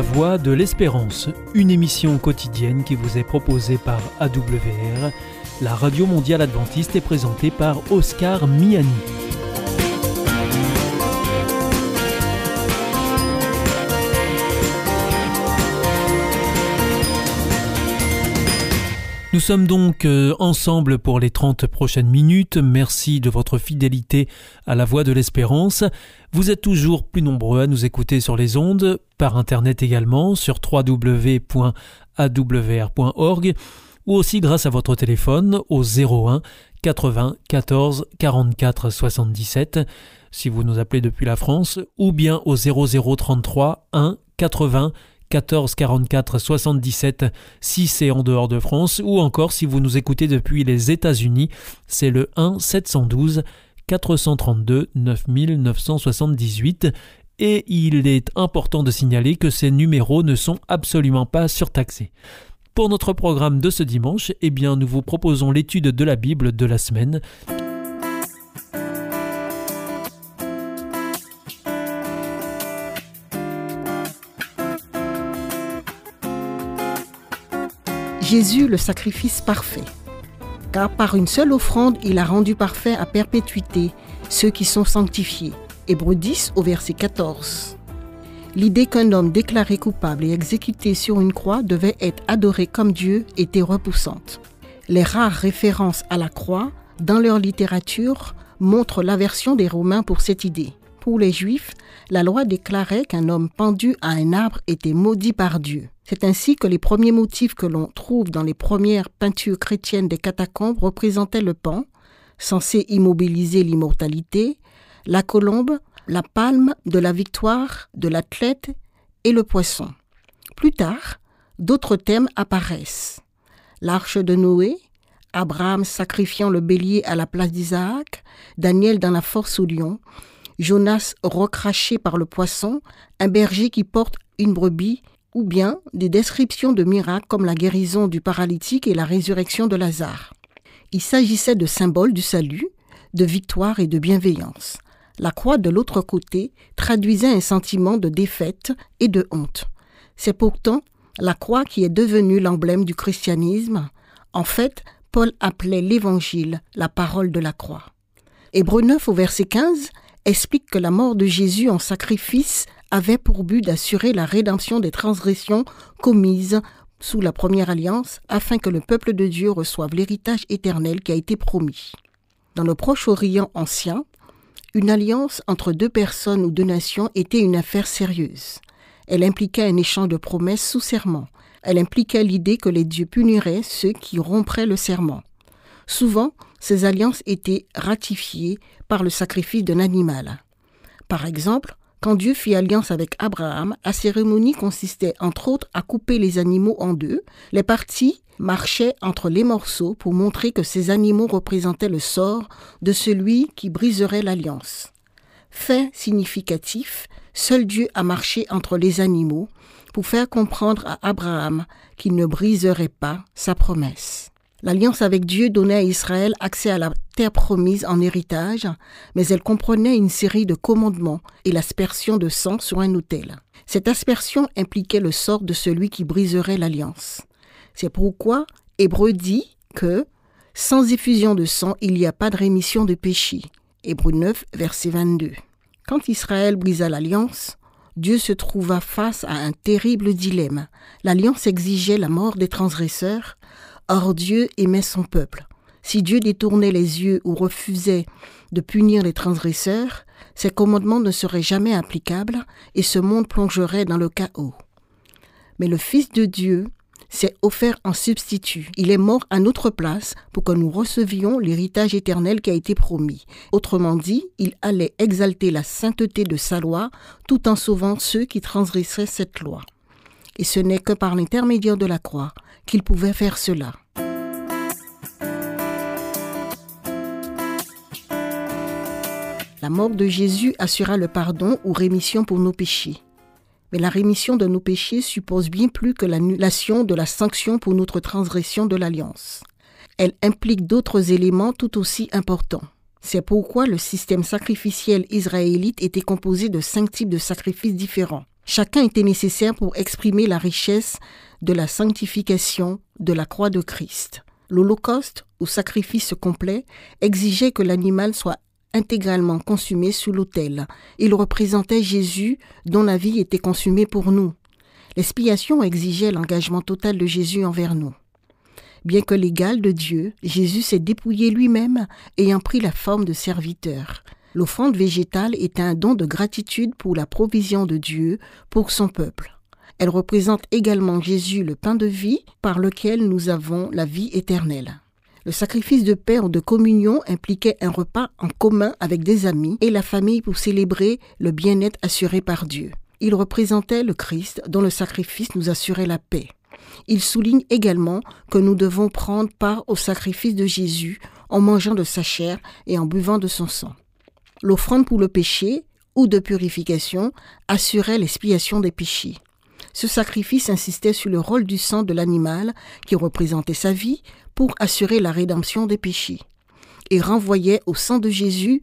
La Voix de l'Espérance, une émission quotidienne qui vous est proposée par AWR, la radio mondiale adventiste est présentée par Oscar Miani. Nous sommes donc euh, ensemble pour les 30 prochaines minutes. Merci de votre fidélité à la voix de l'espérance. Vous êtes toujours plus nombreux à nous écouter sur les ondes, par internet également, sur www.awr.org, ou aussi grâce à votre téléphone au 01 80 14 44 77 si vous nous appelez depuis la France, ou bien au 0033 1 80 14 44 77 si c'est en dehors de France ou encore si vous nous écoutez depuis les États-Unis, c'est le 1 712 432 9978 et il est important de signaler que ces numéros ne sont absolument pas surtaxés. Pour notre programme de ce dimanche, eh bien, nous vous proposons l'étude de la Bible de la semaine Jésus le sacrifice parfait. Car par une seule offrande, il a rendu parfait à perpétuité ceux qui sont sanctifiés. Hébreux 10 au verset 14. L'idée qu'un homme déclaré coupable et exécuté sur une croix devait être adoré comme Dieu était repoussante. Les rares références à la croix dans leur littérature montrent l'aversion des Romains pour cette idée. Pour les Juifs, la loi déclarait qu'un homme pendu à un arbre était maudit par Dieu. C'est ainsi que les premiers motifs que l'on trouve dans les premières peintures chrétiennes des catacombes représentaient le pan, censé immobiliser l'immortalité, la colombe, la palme de la victoire de l'athlète et le poisson. Plus tard, d'autres thèmes apparaissent. L'arche de Noé, Abraham sacrifiant le bélier à la place d'Isaac, Daniel dans la force au lion, Jonas recraché par le poisson, un berger qui porte une brebis, ou bien des descriptions de miracles comme la guérison du paralytique et la résurrection de Lazare. Il s'agissait de symboles du salut, de victoire et de bienveillance. La croix de l'autre côté traduisait un sentiment de défaite et de honte. C'est pourtant la croix qui est devenue l'emblème du christianisme. En fait, Paul appelait l'Évangile la parole de la croix. Hébreu 9 au verset 15 explique que la mort de Jésus en sacrifice avait pour but d'assurer la rédemption des transgressions commises sous la première alliance afin que le peuple de Dieu reçoive l'héritage éternel qui a été promis. Dans le Proche-Orient ancien, une alliance entre deux personnes ou deux nations était une affaire sérieuse. Elle impliquait un échange de promesses sous serment. Elle impliquait l'idée que les dieux puniraient ceux qui rompraient le serment. Souvent, ces alliances étaient ratifiées par le sacrifice d'un animal. Par exemple, quand Dieu fit alliance avec Abraham, la cérémonie consistait entre autres à couper les animaux en deux. Les parties marchaient entre les morceaux pour montrer que ces animaux représentaient le sort de celui qui briserait l'alliance. Fait significatif, seul Dieu a marché entre les animaux pour faire comprendre à Abraham qu'il ne briserait pas sa promesse. L'alliance avec Dieu donnait à Israël accès à la terre promise en héritage, mais elle comprenait une série de commandements et l'aspersion de sang sur un autel. Cette aspersion impliquait le sort de celui qui briserait l'alliance. C'est pourquoi Hébreu dit que sans effusion de sang, il n'y a pas de rémission de péché. Hébreu 9, verset 22. Quand Israël brisa l'alliance, Dieu se trouva face à un terrible dilemme. L'alliance exigeait la mort des transgresseurs, Or Dieu aimait son peuple. Si Dieu détournait les yeux ou refusait de punir les transgresseurs, ses commandements ne seraient jamais applicables et ce monde plongerait dans le chaos. Mais le Fils de Dieu s'est offert en substitut. Il est mort à notre place pour que nous recevions l'héritage éternel qui a été promis. Autrement dit, il allait exalter la sainteté de sa loi tout en sauvant ceux qui transgresseraient cette loi. Et ce n'est que par l'intermédiaire de la croix qu'il pouvait faire cela. La mort de Jésus assura le pardon ou rémission pour nos péchés. Mais la rémission de nos péchés suppose bien plus que l'annulation de la sanction pour notre transgression de l'alliance. Elle implique d'autres éléments tout aussi importants. C'est pourquoi le système sacrificiel israélite était composé de cinq types de sacrifices différents. Chacun était nécessaire pour exprimer la richesse de la sanctification de la croix de Christ. L'Holocauste, ou sacrifice complet, exigeait que l'animal soit intégralement consumé sous l'autel. Il représentait Jésus dont la vie était consumée pour nous. L'expiation exigeait l'engagement total de Jésus envers nous. Bien que l'égal de Dieu, Jésus s'est dépouillé lui-même, ayant pris la forme de serviteur. L'offrande végétale est un don de gratitude pour la provision de Dieu pour son peuple. Elle représente également Jésus, le pain de vie, par lequel nous avons la vie éternelle. Le sacrifice de paix ou de communion impliquait un repas en commun avec des amis et la famille pour célébrer le bien-être assuré par Dieu. Il représentait le Christ dont le sacrifice nous assurait la paix. Il souligne également que nous devons prendre part au sacrifice de Jésus en mangeant de sa chair et en buvant de son sang. L'offrande pour le péché ou de purification assurait l'expiation des péchés. Ce sacrifice insistait sur le rôle du sang de l'animal qui représentait sa vie pour assurer la rédemption des péchés et renvoyait au sang de Jésus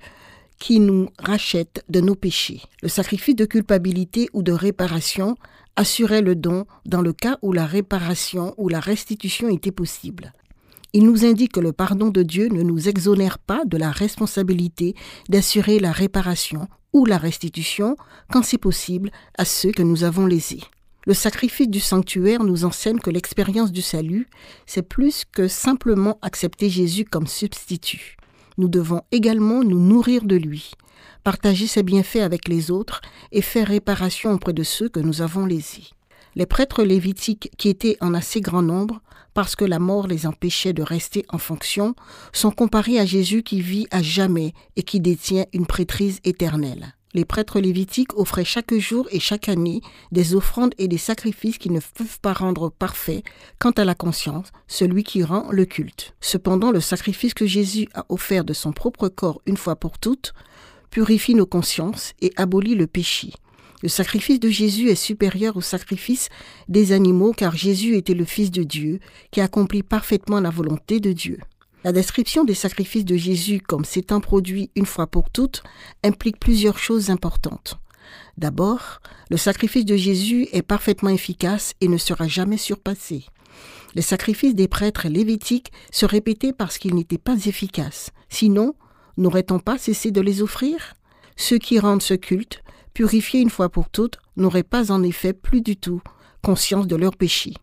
qui nous rachète de nos péchés. Le sacrifice de culpabilité ou de réparation assurait le don dans le cas où la réparation ou la restitution était possible. Il nous indique que le pardon de Dieu ne nous exonère pas de la responsabilité d'assurer la réparation ou la restitution quand c'est possible à ceux que nous avons lésés. Le sacrifice du sanctuaire nous enseigne que l'expérience du salut, c'est plus que simplement accepter Jésus comme substitut. Nous devons également nous nourrir de lui, partager ses bienfaits avec les autres et faire réparation auprès de ceux que nous avons lésés. Les prêtres lévitiques, qui étaient en assez grand nombre, parce que la mort les empêchait de rester en fonction, sont comparés à Jésus qui vit à jamais et qui détient une prêtrise éternelle. Les prêtres lévitiques offraient chaque jour et chaque année des offrandes et des sacrifices qui ne peuvent pas rendre parfait quant à la conscience, celui qui rend le culte. Cependant, le sacrifice que Jésus a offert de son propre corps une fois pour toutes purifie nos consciences et abolit le péché. Le sacrifice de Jésus est supérieur au sacrifice des animaux car Jésus était le Fils de Dieu qui accomplit parfaitement la volonté de Dieu. La description des sacrifices de Jésus comme s'étant produit une fois pour toutes implique plusieurs choses importantes. D'abord, le sacrifice de Jésus est parfaitement efficace et ne sera jamais surpassé. Les sacrifices des prêtres lévitiques se répétaient parce qu'ils n'étaient pas efficaces. Sinon, n'aurait-on pas cessé de les offrir? Ceux qui rendent ce culte, purifiés une fois pour toutes, n'auraient pas en effet plus du tout conscience de leur péché.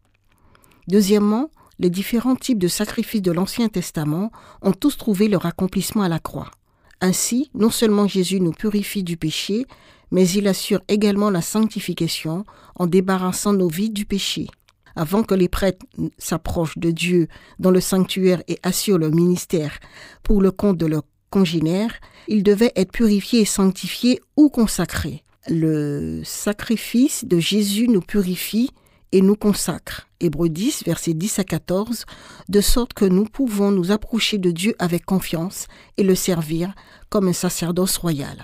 Deuxièmement, les différents types de sacrifices de l'Ancien Testament ont tous trouvé leur accomplissement à la croix. Ainsi, non seulement Jésus nous purifie du péché, mais il assure également la sanctification en débarrassant nos vies du péché. Avant que les prêtres s'approchent de Dieu dans le sanctuaire et assurent leur ministère pour le compte de leurs congénères, ils devaient être purifiés et sanctifiés ou consacrés. Le sacrifice de Jésus nous purifie et nous consacre. Hébreux 10, versets 10 à 14, de sorte que nous pouvons nous approcher de Dieu avec confiance et le servir comme un sacerdoce royal.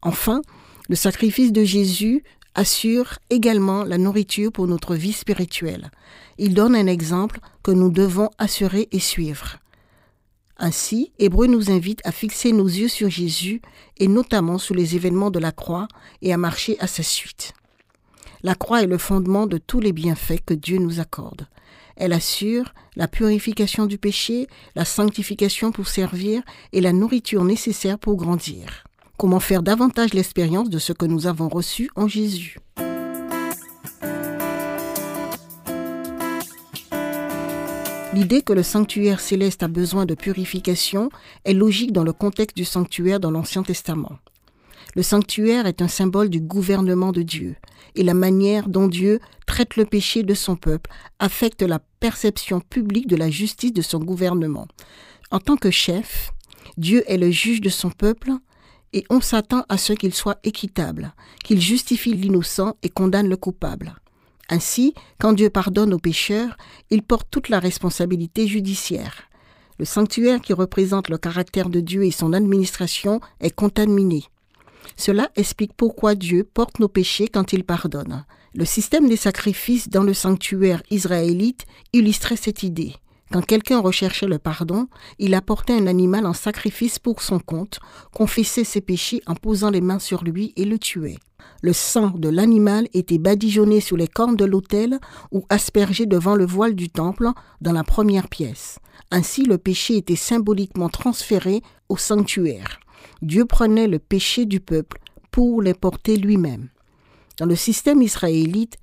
Enfin, le sacrifice de Jésus assure également la nourriture pour notre vie spirituelle. Il donne un exemple que nous devons assurer et suivre. Ainsi, Hébreu nous invite à fixer nos yeux sur Jésus et notamment sur les événements de la croix et à marcher à sa suite. La croix est le fondement de tous les bienfaits que Dieu nous accorde. Elle assure la purification du péché, la sanctification pour servir et la nourriture nécessaire pour grandir. Comment faire davantage l'expérience de ce que nous avons reçu en Jésus? L'idée que le sanctuaire céleste a besoin de purification est logique dans le contexte du sanctuaire dans l'Ancien Testament. Le sanctuaire est un symbole du gouvernement de Dieu et la manière dont Dieu traite le péché de son peuple affecte la perception publique de la justice de son gouvernement. En tant que chef, Dieu est le juge de son peuple et on s'attend à ce qu'il soit équitable, qu'il justifie l'innocent et condamne le coupable. Ainsi, quand Dieu pardonne aux pécheurs, il porte toute la responsabilité judiciaire. Le sanctuaire qui représente le caractère de Dieu et son administration est contaminé. Cela explique pourquoi Dieu porte nos péchés quand il pardonne. Le système des sacrifices dans le sanctuaire israélite illustrait cette idée. Quand quelqu'un recherchait le pardon, il apportait un animal en sacrifice pour son compte, confessait ses péchés en posant les mains sur lui et le tuait. Le sang de l'animal était badigeonné sur les cornes de l'autel ou aspergé devant le voile du temple dans la première pièce. Ainsi le péché était symboliquement transféré au sanctuaire. Dieu prenait le péché du peuple pour les porter lui-même. Dans le système israélite,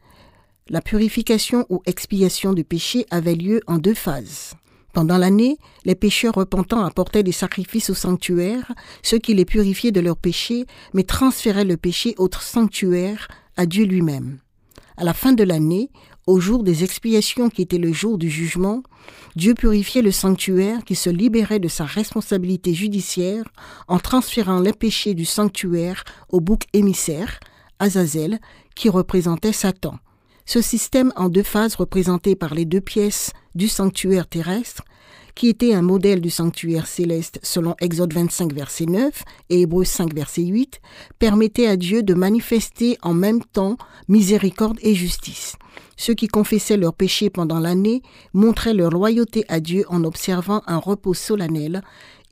la purification ou expiation du péché avait lieu en deux phases. Pendant l'année, les pécheurs repentants apportaient des sacrifices au sanctuaire, ceux qui les purifiaient de leurs péchés, mais transféraient le péché au sanctuaire, à Dieu lui-même. À la fin de l'année, au jour des expiations qui était le jour du jugement, Dieu purifiait le sanctuaire qui se libérait de sa responsabilité judiciaire en transférant les péchés du sanctuaire au bouc émissaire, Azazel, qui représentait Satan. Ce système en deux phases représenté par les deux pièces du sanctuaire terrestre, qui était un modèle du sanctuaire céleste selon Exode 25 verset 9 et Hébreux 5 verset 8, permettait à Dieu de manifester en même temps miséricorde et justice. Ceux qui confessaient leurs péchés pendant l'année montraient leur loyauté à Dieu en observant un repos solennel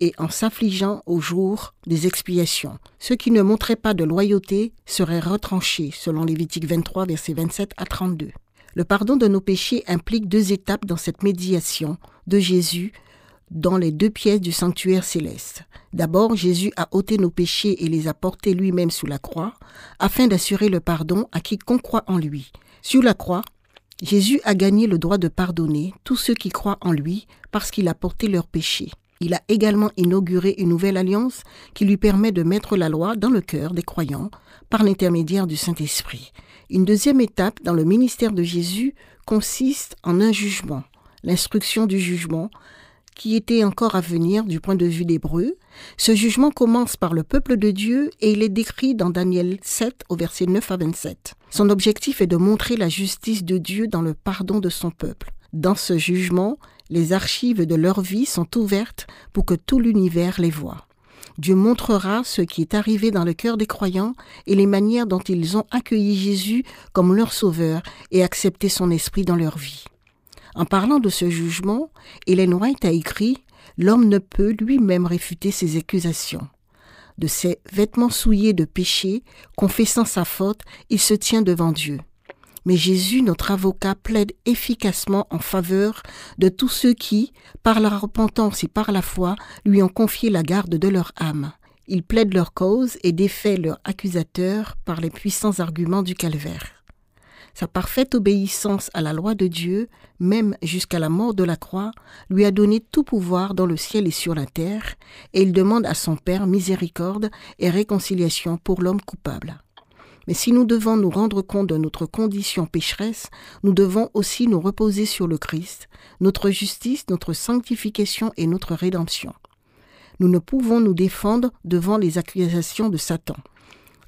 et en s'affligeant au jour des expiations. Ceux qui ne montraient pas de loyauté seraient retranchés, selon Lévitique 23, versets 27 à 32. Le pardon de nos péchés implique deux étapes dans cette médiation de Jésus dans les deux pièces du sanctuaire céleste. D'abord, Jésus a ôté nos péchés et les a portés lui-même sous la croix, afin d'assurer le pardon à quiconque croit en lui. Sur la croix, Jésus a gagné le droit de pardonner tous ceux qui croient en lui parce qu'il a porté leurs péchés. Il a également inauguré une nouvelle alliance qui lui permet de mettre la loi dans le cœur des croyants par l'intermédiaire du Saint-Esprit. Une deuxième étape dans le ministère de Jésus consiste en un jugement, l'instruction du jugement, qui était encore à venir du point de vue d'Hébreu. Ce jugement commence par le peuple de Dieu et il est décrit dans Daniel 7 au verset 9 à 27. Son objectif est de montrer la justice de Dieu dans le pardon de son peuple. Dans ce jugement, les archives de leur vie sont ouvertes pour que tout l'univers les voie. Dieu montrera ce qui est arrivé dans le cœur des croyants et les manières dont ils ont accueilli Jésus comme leur sauveur et accepté son esprit dans leur vie. En parlant de ce jugement, Hélène White a écrit L'homme ne peut lui-même réfuter ses accusations. De ses vêtements souillés de péché, confessant sa faute, il se tient devant Dieu. Mais Jésus, notre avocat, plaide efficacement en faveur de tous ceux qui, par la repentance et par la foi, lui ont confié la garde de leur âme. Il plaide leur cause et défait leur accusateur par les puissants arguments du calvaire. Sa parfaite obéissance à la loi de Dieu, même jusqu'à la mort de la croix, lui a donné tout pouvoir dans le ciel et sur la terre, et il demande à son Père miséricorde et réconciliation pour l'homme coupable. Mais si nous devons nous rendre compte de notre condition pécheresse, nous devons aussi nous reposer sur le Christ, notre justice, notre sanctification et notre rédemption. Nous ne pouvons nous défendre devant les accusations de Satan.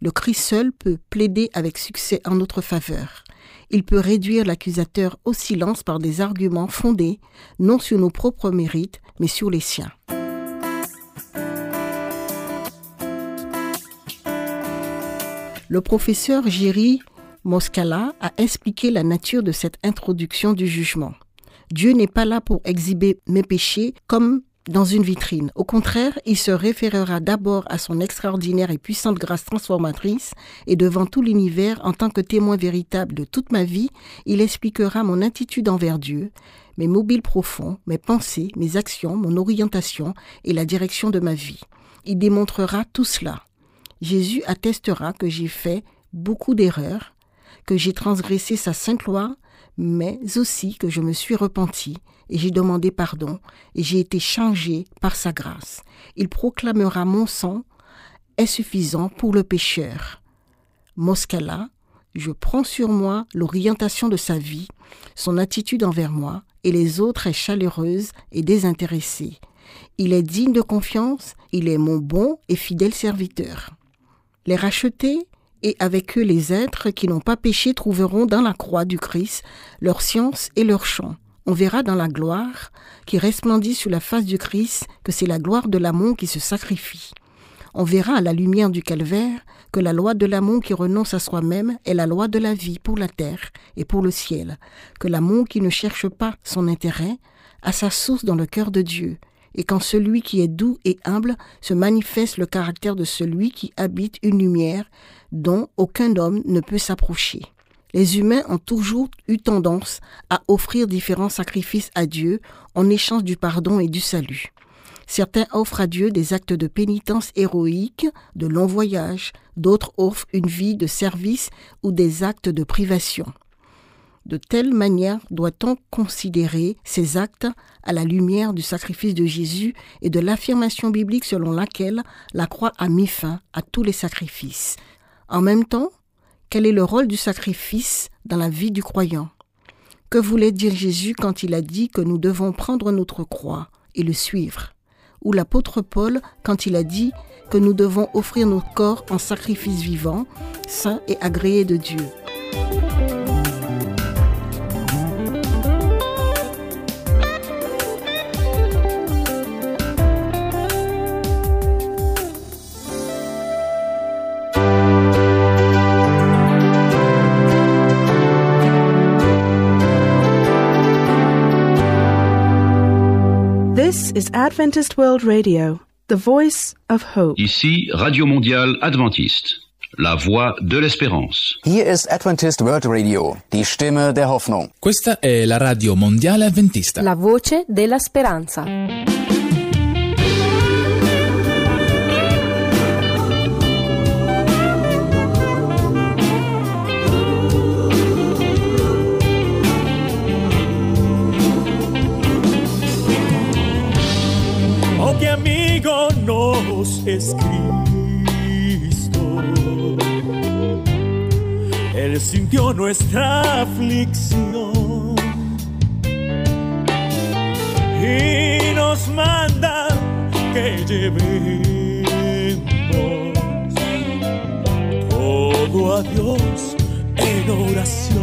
Le Christ seul peut plaider avec succès en notre faveur. Il peut réduire l'accusateur au silence par des arguments fondés non sur nos propres mérites, mais sur les siens. Le professeur Jerry Moscala a expliqué la nature de cette introduction du jugement. Dieu n'est pas là pour exhiber mes péchés comme dans une vitrine. Au contraire, il se référera d'abord à son extraordinaire et puissante grâce transformatrice et devant tout l'univers, en tant que témoin véritable de toute ma vie, il expliquera mon attitude envers Dieu, mes mobiles profonds, mes pensées, mes actions, mon orientation et la direction de ma vie. Il démontrera tout cela. Jésus attestera que j'ai fait beaucoup d'erreurs, que j'ai transgressé sa sainte loi, mais aussi que je me suis repenti et j'ai demandé pardon et j'ai été changé par sa grâce. Il proclamera mon sang est suffisant pour le pécheur. Moscala, je prends sur moi l'orientation de sa vie, son attitude envers moi et les autres est chaleureuse et désintéressée. Il est digne de confiance, il est mon bon et fidèle serviteur. Les rachetés et avec eux les êtres qui n'ont pas péché trouveront dans la croix du Christ leur science et leur chant. On verra dans la gloire qui resplendit sur la face du Christ que c'est la gloire de l'amour qui se sacrifie. On verra à la lumière du calvaire que la loi de l'amour qui renonce à soi-même est la loi de la vie pour la terre et pour le ciel, que l'amour qui ne cherche pas son intérêt a sa source dans le cœur de Dieu, et quand celui qui est doux et humble se manifeste le caractère de celui qui habite une lumière dont aucun homme ne peut s'approcher. Les humains ont toujours eu tendance à offrir différents sacrifices à Dieu en échange du pardon et du salut. Certains offrent à Dieu des actes de pénitence héroïques, de longs voyages, d'autres offrent une vie de service ou des actes de privation. De telle manière doit-on considérer ces actes à la lumière du sacrifice de Jésus et de l'affirmation biblique selon laquelle la croix a mis fin à tous les sacrifices. En même temps, quel est le rôle du sacrifice dans la vie du croyant? Que voulait dire Jésus quand il a dit que nous devons prendre notre croix et le suivre? Ou l'apôtre Paul quand il a dit que nous devons offrir notre corps en sacrifice vivant, saint et agréé de Dieu? Is Adventist World Radio, the voice of hope. Ici Radio Mondiale Adventiste, la voix de l'espérance. Hier ist Adventist World Radio, die Stimme der Hoffnung. Questa è la radio mondiale avventista. La voce della speranza. Es Cristo. Él sintió nuestra aflicción y nos manda que llevemos todo a Dios en oración.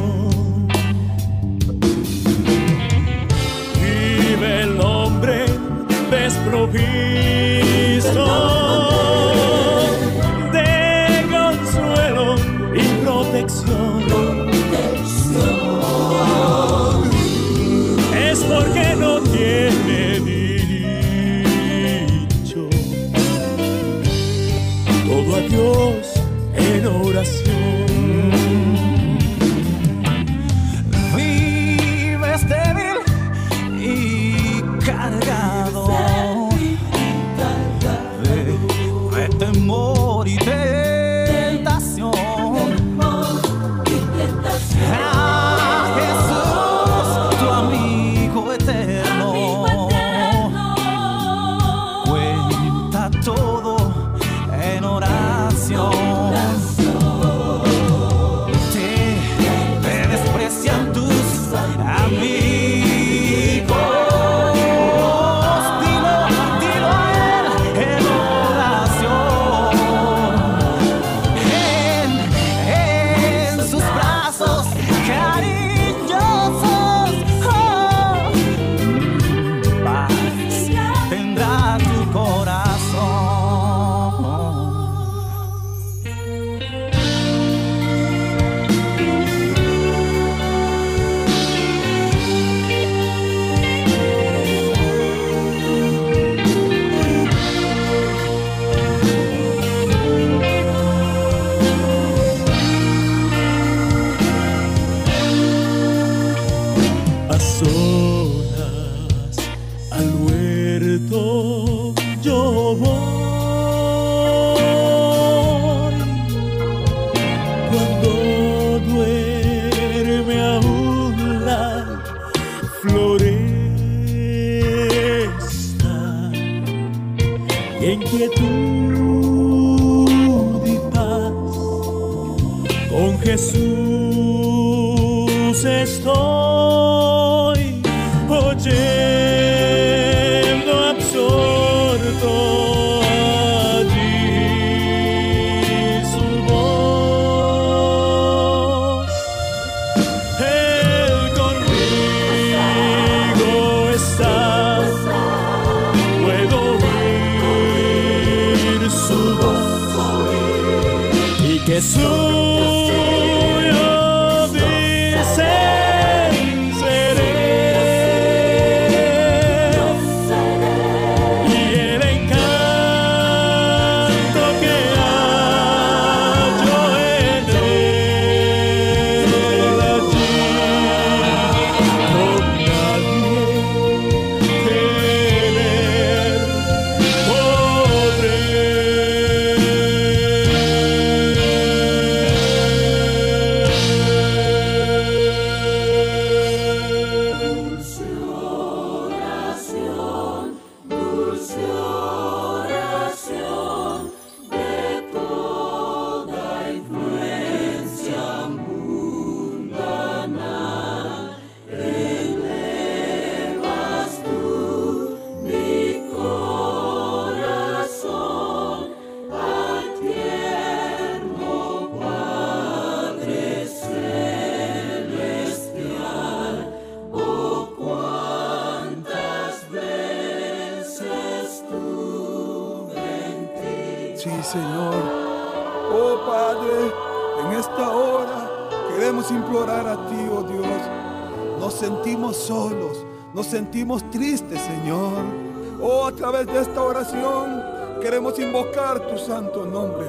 Señor. Oh Padre, en esta hora queremos implorar a ti, oh Dios. Nos sentimos solos, nos sentimos tristes, Señor. Oh, a través de esta oración queremos invocar tu santo nombre.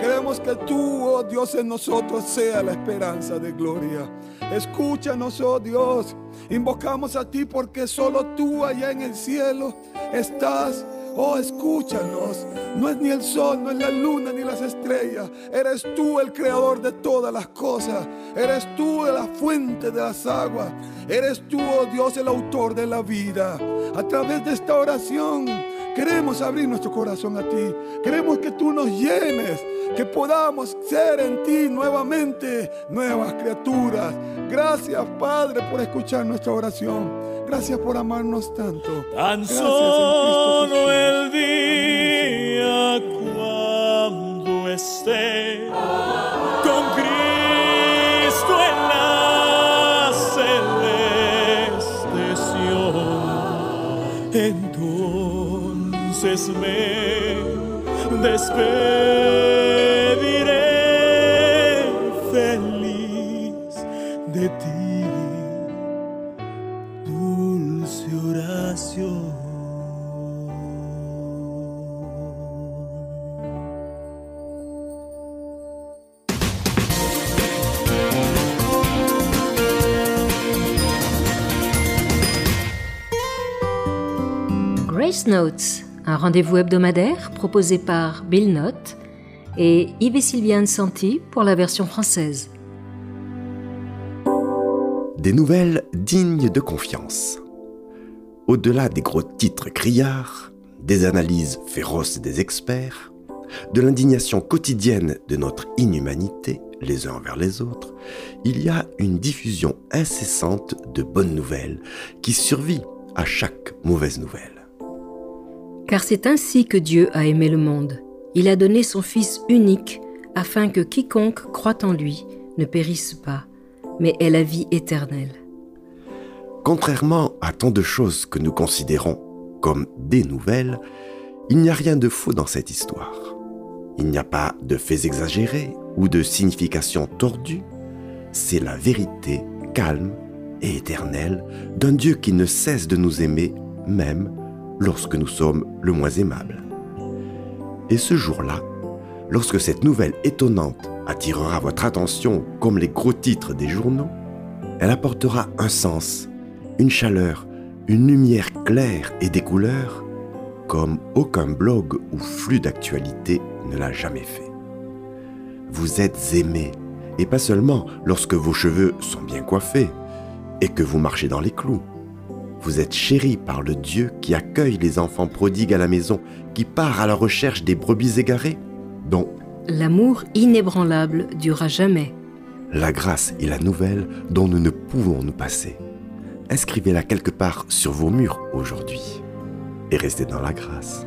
Queremos que tú, oh Dios, en nosotros sea la esperanza de gloria. Escúchanos, oh Dios. Invocamos a ti porque solo tú allá en el cielo estás. Oh, escúchanos. No es ni el sol, no es la luna, ni las estrellas. Eres tú el creador de todas las cosas. Eres tú la fuente de las aguas. Eres tú, oh Dios, el autor de la vida. A través de esta oración queremos abrir nuestro corazón a ti. Queremos que tú nos llenes, que podamos ser en ti nuevamente nuevas criaturas. Gracias, Padre, por escuchar nuestra oración. Gracias por amarnos tanto. Tan Gracias, solo en Cristo el día cuando esté con Cristo en la celeste. Entonces me despediré Grace Notes, un rendez-vous hebdomadaire proposé par Bill Note et Yves et Sylviane Santi pour la version française. Des nouvelles dignes de confiance. Au-delà des gros titres criards, des analyses féroces des experts, de l'indignation quotidienne de notre inhumanité les uns envers les autres, il y a une diffusion incessante de bonnes nouvelles qui survit à chaque mauvaise nouvelle. Car c'est ainsi que Dieu a aimé le monde. Il a donné son Fils unique afin que quiconque croit en lui ne périsse pas, mais ait la vie éternelle. Contrairement à tant de choses que nous considérons comme des nouvelles, il n'y a rien de faux dans cette histoire. Il n'y a pas de faits exagérés ou de signification tordue. C'est la vérité calme et éternelle d'un Dieu qui ne cesse de nous aimer même lorsque nous sommes le moins aimables. Et ce jour-là, lorsque cette nouvelle étonnante attirera votre attention comme les gros titres des journaux, elle apportera un sens, une chaleur, une lumière claire et des couleurs comme aucun blog ou flux d'actualité ne l'a jamais fait. Vous êtes aimé, et pas seulement lorsque vos cheveux sont bien coiffés et que vous marchez dans les clous. Vous êtes chéri par le Dieu qui accueille les enfants prodigues à la maison, qui part à la recherche des brebis égarées, dont L'amour inébranlable durera jamais. la grâce est la nouvelle dont nous ne pouvons nous passer. Inscrivez-la quelque part sur vos murs aujourd'hui et restez dans la grâce.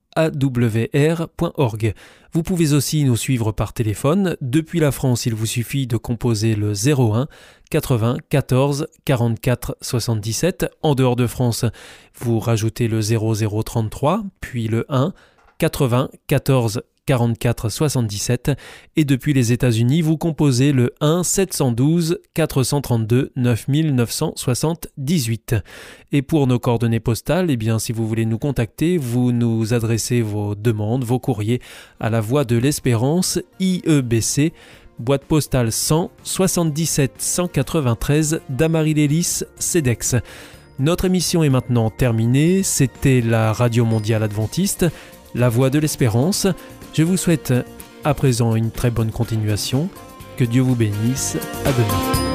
www.awr.org. Vous pouvez aussi nous suivre par téléphone. Depuis la France, il vous suffit de composer le 01 80 14 44 77. En dehors de France, vous rajoutez le 0033, puis le 1 80 14 44 77 et depuis les États-Unis, vous composez le 1 712 432 9978. Et pour nos coordonnées postales, eh bien si vous voulez nous contacter, vous nous adressez vos demandes, vos courriers à la Voix de l'Espérance IEBC boîte postale 100 77 193 Damary-Lélis, CEDEX. Notre émission est maintenant terminée. C'était la Radio Mondiale Adventiste, la Voix de l'Espérance. Je vous souhaite à présent une très bonne continuation. Que Dieu vous bénisse. À demain.